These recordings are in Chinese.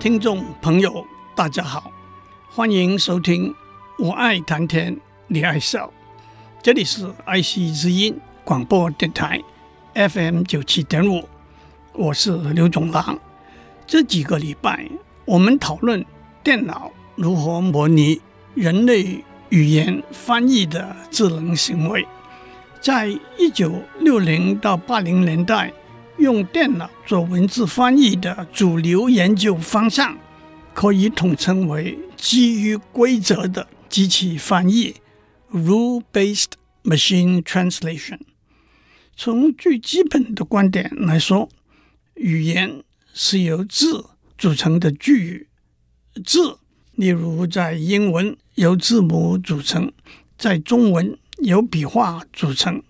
听众朋友，大家好，欢迎收听《我爱谈天，你爱笑》，这里是爱惜之音广播电台 FM 九七点五，我是刘总郎。这几个礼拜，我们讨论电脑如何模拟人类语言翻译的智能行为，在一九六零到八零年代。用电脑做文字翻译的主流研究方向，可以统称为基于规则的机器翻译 （rule-based machine translation）。从最基本的观点来说，语言是由字组成的句语。字，例如在英文由字母组成，在中文由笔画组成。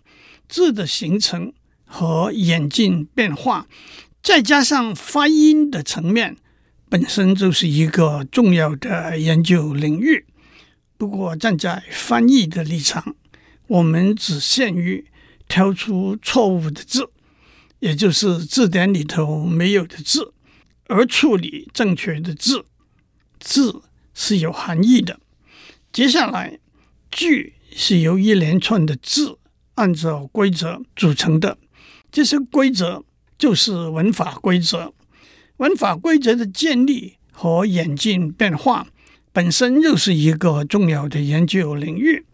字的形成。和演进变化，再加上发音的层面，本身就是一个重要的研究领域。不过，站在翻译的立场，我们只限于挑出错误的字，也就是字典里头没有的字，而处理正确的字。字是有含义的。接下来，句是由一连串的字按照规则组成的。这些规则就是文法规则，文法规则的建立和演进变化本身又是一个重要的研究领域。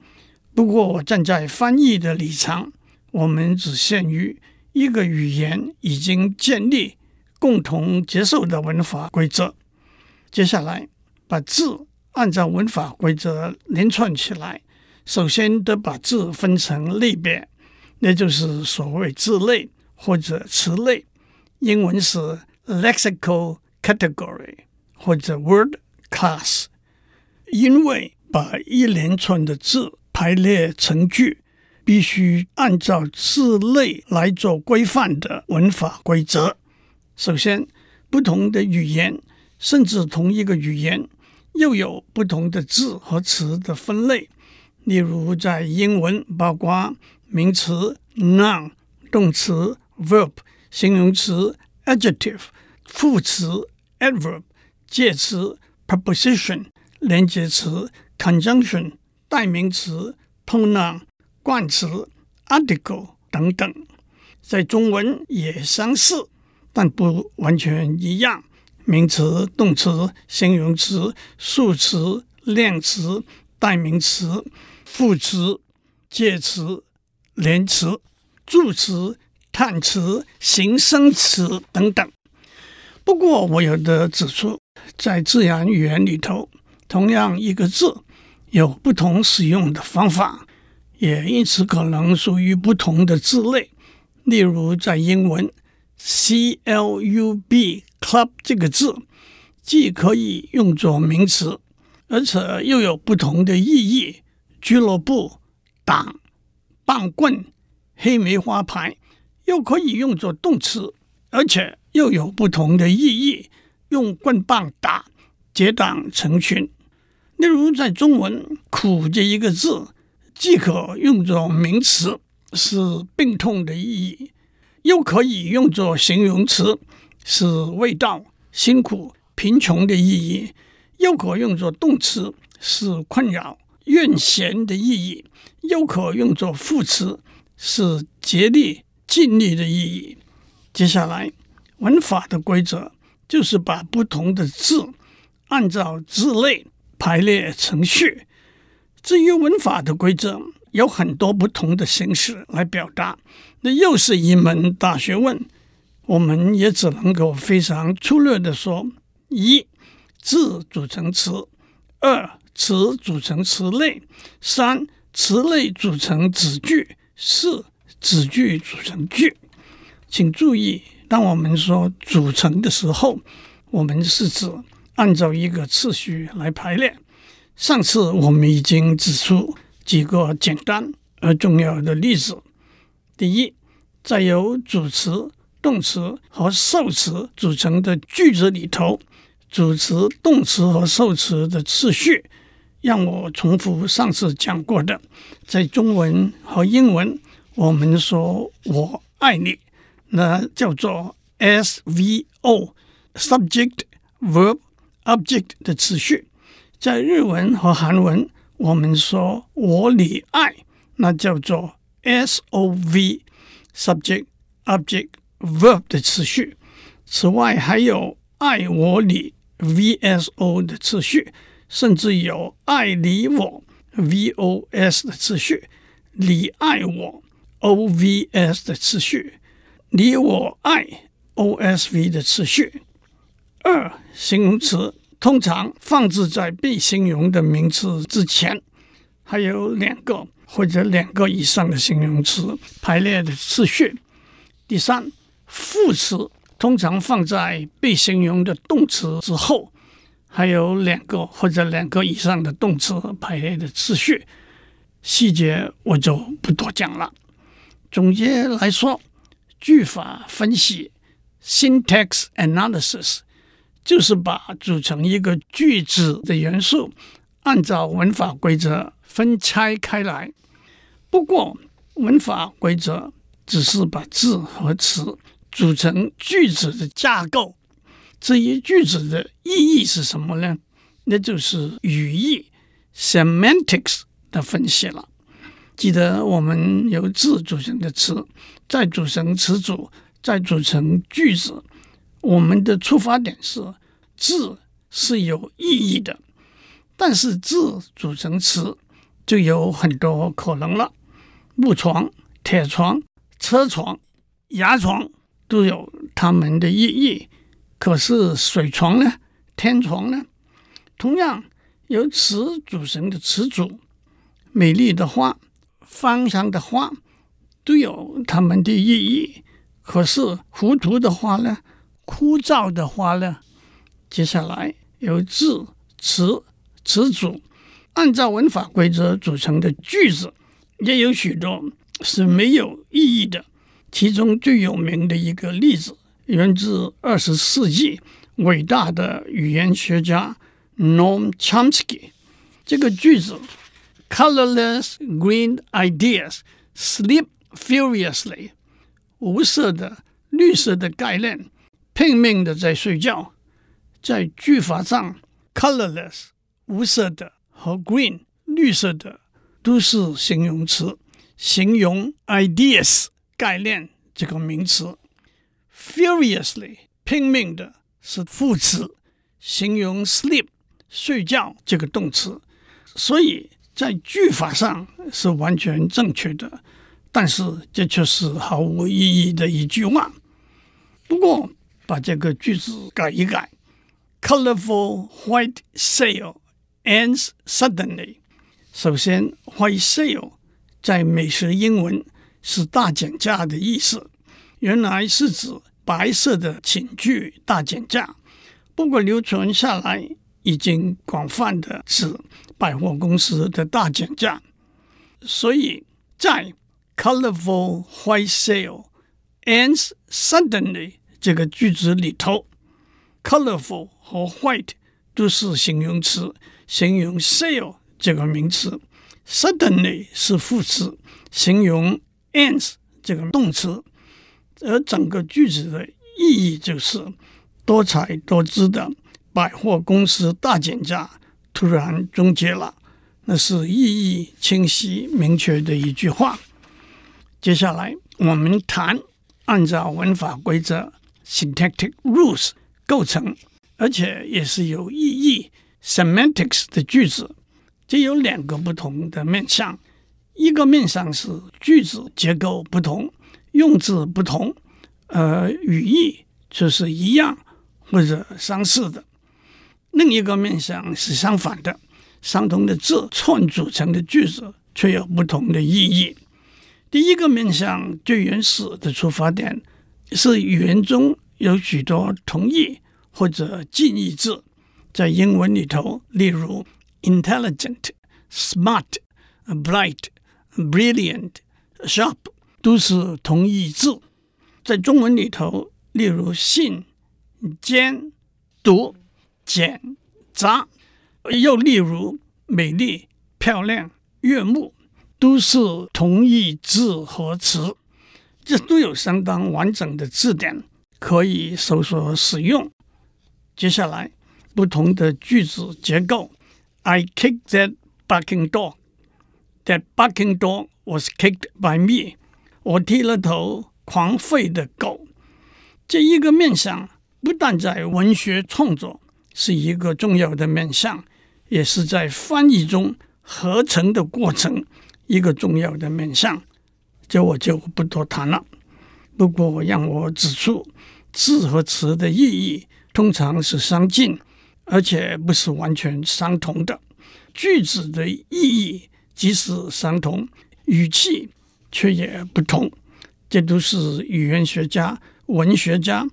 不过，我站在翻译的立场，我们只限于一个语言已经建立、共同接受的文法规则。接下来，把字按照文法规则连串起来，首先得把字分成类别。那就是所谓字类或者词类，英文是 lexical category 或者 word class。因为把一连串的字排列成句，必须按照字类来做规范的文法规则。首先，不同的语言，甚至同一个语言，又有不同的字和词的分类。例如，在英文，包括名词 noun、动词 verb、形容词 adjective、副词 adverb、介词 preposition、连接词 conjunction、代名词 pronoun、冠词 article 等等。在中文也相似，但不完全一样。名词、动词、形容词、数词、量词、代名词。副词、介词、连词、助词、叹词、形声词等等。不过，我有的指出，在自然语言里头，同样一个字有不同使用的方法，也因此可能属于不同的字类。例如，在英文，C L U B club 这个字，既可以用作名词，而且又有不同的意义。俱乐部、党、棒棍、黑梅花牌，又可以用作动词，而且又有不同的意义。用棍棒打，结党成群。例如，在中文“苦”这一个字，既可用作名词，是病痛的意义；又可以用作形容词，是味道、辛苦、贫穷的意义；又可用作动词，是困扰。怨嫌的意义，又可用作副词，是竭力、尽力的意义。接下来，文法的规则就是把不同的字按照字类排列程序。至于文法的规则，有很多不同的形式来表达，那又是一门大学问。我们也只能够非常粗略地说：一，字组成词；二，词组成词类，三词类组成子句，四子句组成句。请注意，当我们说组成的时候，我们是指按照一个次序来排列。上次我们已经指出几个简单而重要的例子。第一，在由主词、动词和受词组成的句子里头，主词、动词和受词的次序，让我重复上次讲过的，在中文和英文，我们说我爱你。那叫做 SVO（Subject-Verb-Object） 的次序，在日文和韩文，我们说我你爱，那叫做 SOV（Subject-Object-Verb） 的次序。此外，还有爱我你 VSO 的次序，甚至有爱你我 VOS 的次序，你爱我 OVS 的次序。你我爱 OSV 的次序。二、形容词通常放置在被形容的名词之前，还有两个或者两个以上的形容词排列的次序。第三，副词通常放在被形容的动词之后，还有两个或者两个以上的动词排列的次序。细节我就不多讲了。总结来说。句法分析 （syntax analysis） 就是把组成一个句子的元素按照文法规则分拆开来。不过，文法规则只是把字和词组成句子的架构。至于句子的意义是什么呢？那就是语义 （semantics） 的分析了。记得我们由字组成的词，再组成词组，再组成句子。我们的出发点是字是有意义的，但是字组成词就有很多可能了。木床、铁床、车床、牙床都有它们的意义。可是水床呢？天床呢？同样由词组成的词组，美丽的花。芳香的花都有它们的意义，可是糊涂的花呢？枯燥的花呢？接下来由字、词、词组按照文法规则组成的句子，也有许多是没有意义的。其中最有名的一个例子，源自二十世纪伟大的语言学家 Noam Chomsky。这个句子。Colorless green ideas sleep furiously。无色的绿色的概念拼命的在睡觉。在句法上，colorless 无色的和 green 绿色的都是形容词，形容 ideas 概念这个名词。Furiously 拼命的是副词，形容 sleep 睡觉这个动词。所以。在句法上是完全正确的，但是这却是毫无意义的一句话。不过，把这个句子改一改：Colorful white sale ends suddenly。首先，white sale 在美式英文是大减价的意思，原来是指白色的寝具大减价。不过流传下来，已经广泛的指百货公司的大减价，所以在 colorful white sale ends suddenly 这个句子里头，colorful 和 white 都是形容词，形容 sale 这个名词，suddenly 是副词，形容 ends 这个动词，而整个句子的意义就是多彩多姿的。百货公司大减价突然终结了，那是意义清晰明确的一句话。接下来我们谈按照文法规则 （syntactic rules） 构成，而且也是有意义 （semantics） 的句子。这有两个不同的面向，一个面向是句子结构不同，用字不同，而语义却是一样或者相似的。另一个面向是相反的，相同的字串组成的句子却有不同的意义。第一个面向最原始的出发点是语言中有许多同义或者近义字，在英文里头，例如 intelligent、smart、bright、brilliant、sharp 都是同义字。在中文里头，例如信、缄、读、俭、杂，又例如美丽、漂亮、悦目，都是同义字和词。这都有相当完整的字典可以搜索使用。接下来，不同的句子结构。I kicked that barking dog. That barking dog was kicked by me. 我剃了头狂吠的狗。这一个面向不但在文学创作是一个重要的面向，也是在翻译中合成的过程一个重要的面向。这我就不多谈了。不过让我指出，字和词的意义通常是相近，而且不是完全相同的。句子的意义即使相同，语气却也不同。这都是语言学家、文学家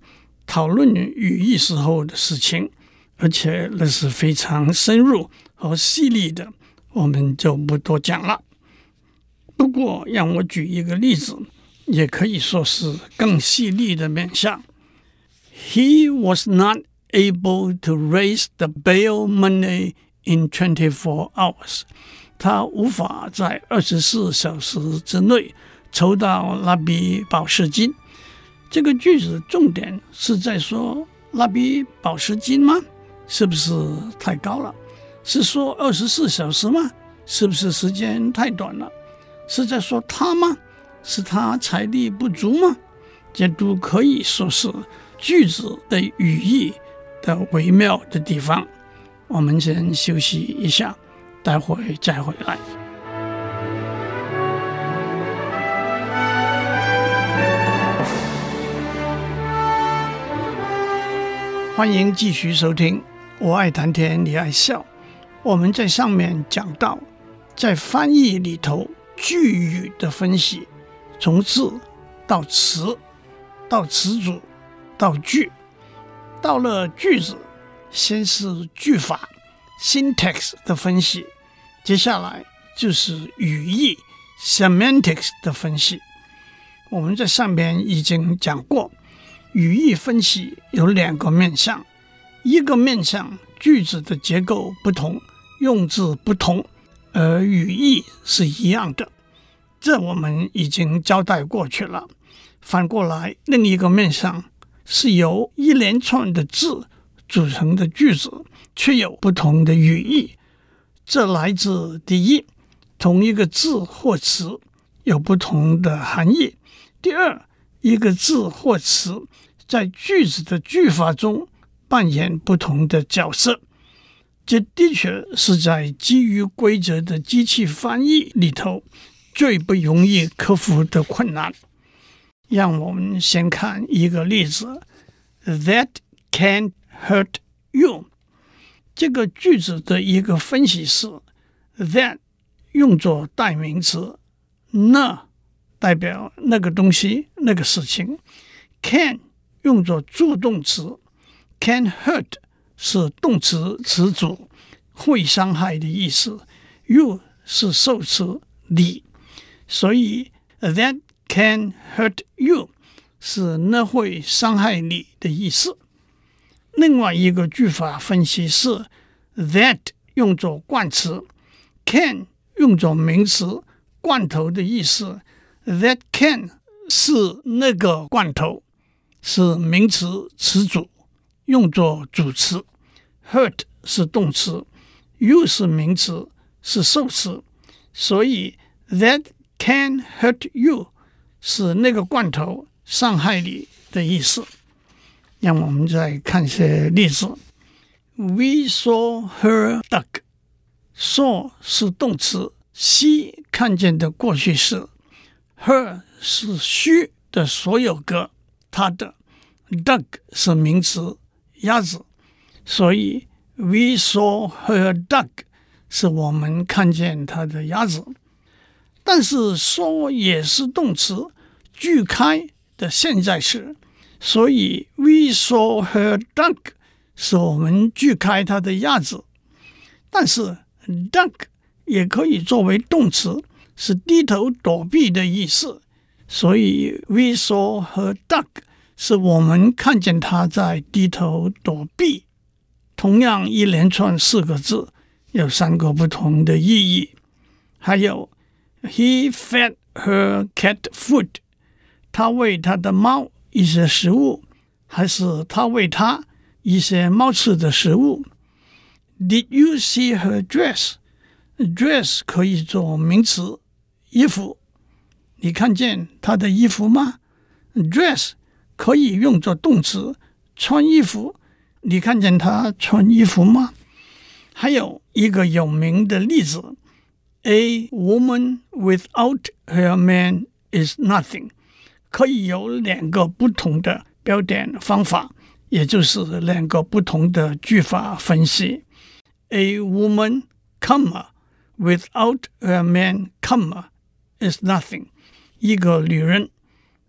讨论语义时候的事情，而且那是非常深入和细腻的，我们就不多讲了。不过，让我举一个例子，也可以说是更细腻的面向。He was not able to raise the bail money in twenty-four hours。他无法在二十四小时之内筹到那笔保释金。这个句子重点是在说那笔保释金吗？是不是太高了？是说二十四小时吗？是不是时间太短了？是在说他吗？是他财力不足吗？这都可以说是句子的语义的微妙的地方。我们先休息一下，待会再回来。欢迎继续收听《我爱谈天，你爱笑》。我们在上面讲到，在翻译里头。句语的分析，从字到词，到词组，到句，到了句子，先是句法 （syntax） 的分析，接下来就是语义 （semantics） 的分析。我们在上边已经讲过，语义分析有两个面向，一个面向句子的结构不同，用字不同。而语义是一样的，这我们已经交代过去了。反过来，另一个面向是由一连串的字组成的句子，却有不同的语义。这来自第一，同一个字或词有不同的含义；第二，一个字或词在句子的句法中扮演不同的角色。这的确是在基于规则的机器翻译里头最不容易克服的困难。让我们先看一个例子：That can't hurt you。这个句子的一个分析是：That 用作代名词，那代表那个东西、那个事情；Can 用作助动词，Can hurt。是动词词组，会伤害的意思。You 是受词你，所以 that can hurt you 是那会伤害你的意思。另外一个句法分析是 that 用作冠词，can 用作名词，罐头的意思。That can 是那个罐头，是名词词组。用作主词，hurt 是动词，you 是名词，是受词，所以 that can hurt you 是那个罐头伤害你的意思。让我们再看一些例子。We saw her duck，saw 是动词，see 看见的过去式，her 是 she 的所有格，她的 duck 是名词。鸭子，所以 we saw her duck 是我们看见她的鸭子。但是 saw 也是动词，句开的现在时，所以 we saw her duck 是我们锯开它的鸭子。但是 duck 也可以作为动词，是低头躲避的意思。所以 we saw her duck 是我们看见她在低头躲避。同样一连串四个字有三个不同的意义。还有 he fed her cat food，他喂他的猫一些食物，还是他喂他一些猫吃的食物？Did you see her dress？Dress 可以做名词，衣服。你看见她的衣服吗？Dress 可以用作动词，穿衣服。你看见她穿衣服吗？还有一个有名的例子。A woman without her man is nothing，可以有两个不同的标点方法，也就是两个不同的句法分析。A woman, comma, without her man, comma, is nothing。一个女人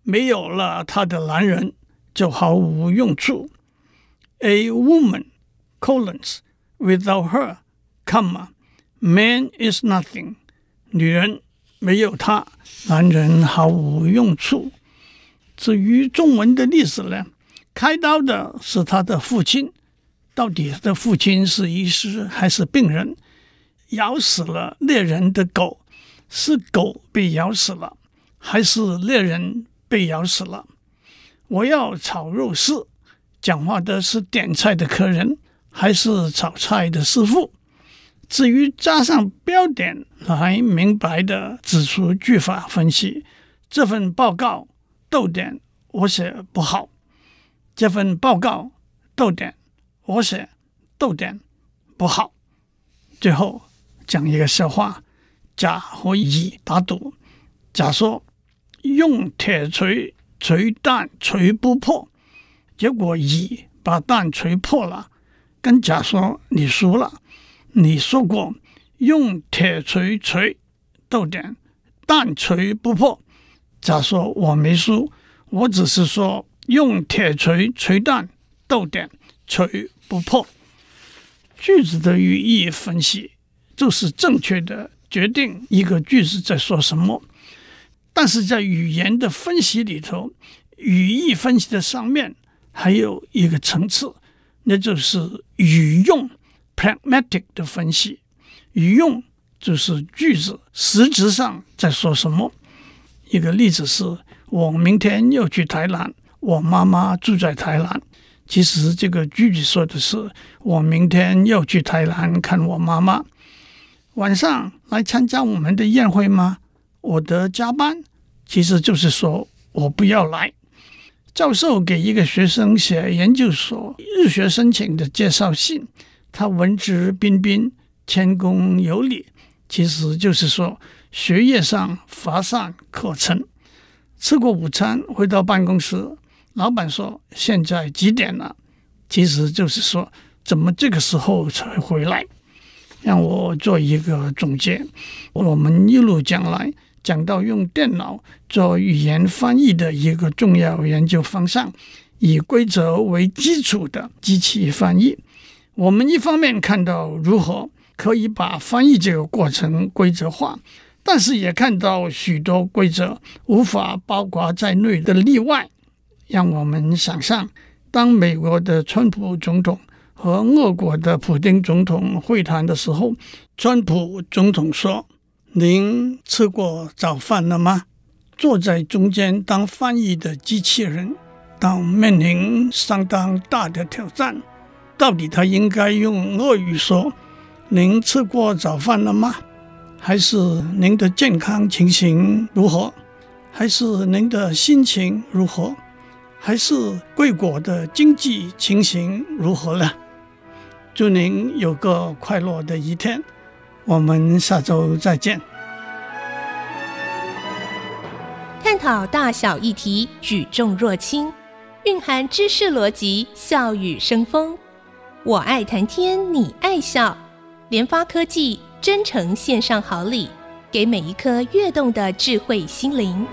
没有了她的男人就毫无用处。A woman, colons, without her, comma Man is nothing，女人没有他，男人毫无用处。 至于中文的历史呢？开刀的是他的父亲，到底他的父亲是医师还是病人？咬死了猎人的狗，是狗被咬死了，还是猎人被咬死了？我要炒肉丝，讲话的是点菜的客人，还是炒菜的师傅？至于加上标点来明白的指出句法分析，这份报告逗点我写不好，这份报告逗点我写逗点不好。最后讲一个笑话：甲和乙打赌，甲说用铁锤锤蛋锤不破，结果乙把蛋锤破了，跟甲说你输了。你说过用铁锤锤逗点蛋锤不破。假说我没输，我只是说用铁锤锤蛋逗点锤不破。句子的语义分析就是正确的决定一个句子在说什么，但是在语言的分析里头，语义分析的上面还有一个层次，那就是语用。Pragmatic 的分析，语用就是句子实质上在说什么。一个例子是我明天要去台南，我妈妈住在台南。其实这个句子说的是我明天要去台南看我妈妈。晚上来参加我们的宴会吗？我的加班，其实就是说我不要来。教授给一个学生写研究所入学申请的介绍信。他文质彬彬，谦恭有礼，其实就是说学业上乏善可陈。吃过午餐回到办公室，老板说：“现在几点了？”其实就是说怎么这个时候才回来？让我做一个总结。我们一路讲来讲到用电脑做语言翻译的一个重要研究方向，以规则为基础的机器翻译。我们一方面看到如何可以把翻译这个过程规则化，但是也看到许多规则无法包括在内的例外。让我们想象，当美国的川普总统和俄国的普丁总统会谈的时候，川普总统说：“您吃过早饭了吗？”坐在中间当翻译的机器人，当面临相当大的挑战。到底他应该用俄语说：“您吃过早饭了吗？”还是您的健康情形如何？还是您的心情如何？还是贵国的经济情形如何呢？祝您有个快乐的一天，我们下周再见。探讨大小议题，举重若轻，蕴含知识逻辑，笑语生风。我爱谈天，你爱笑。联发科技真诚献上好礼，给每一颗跃动的智慧心灵。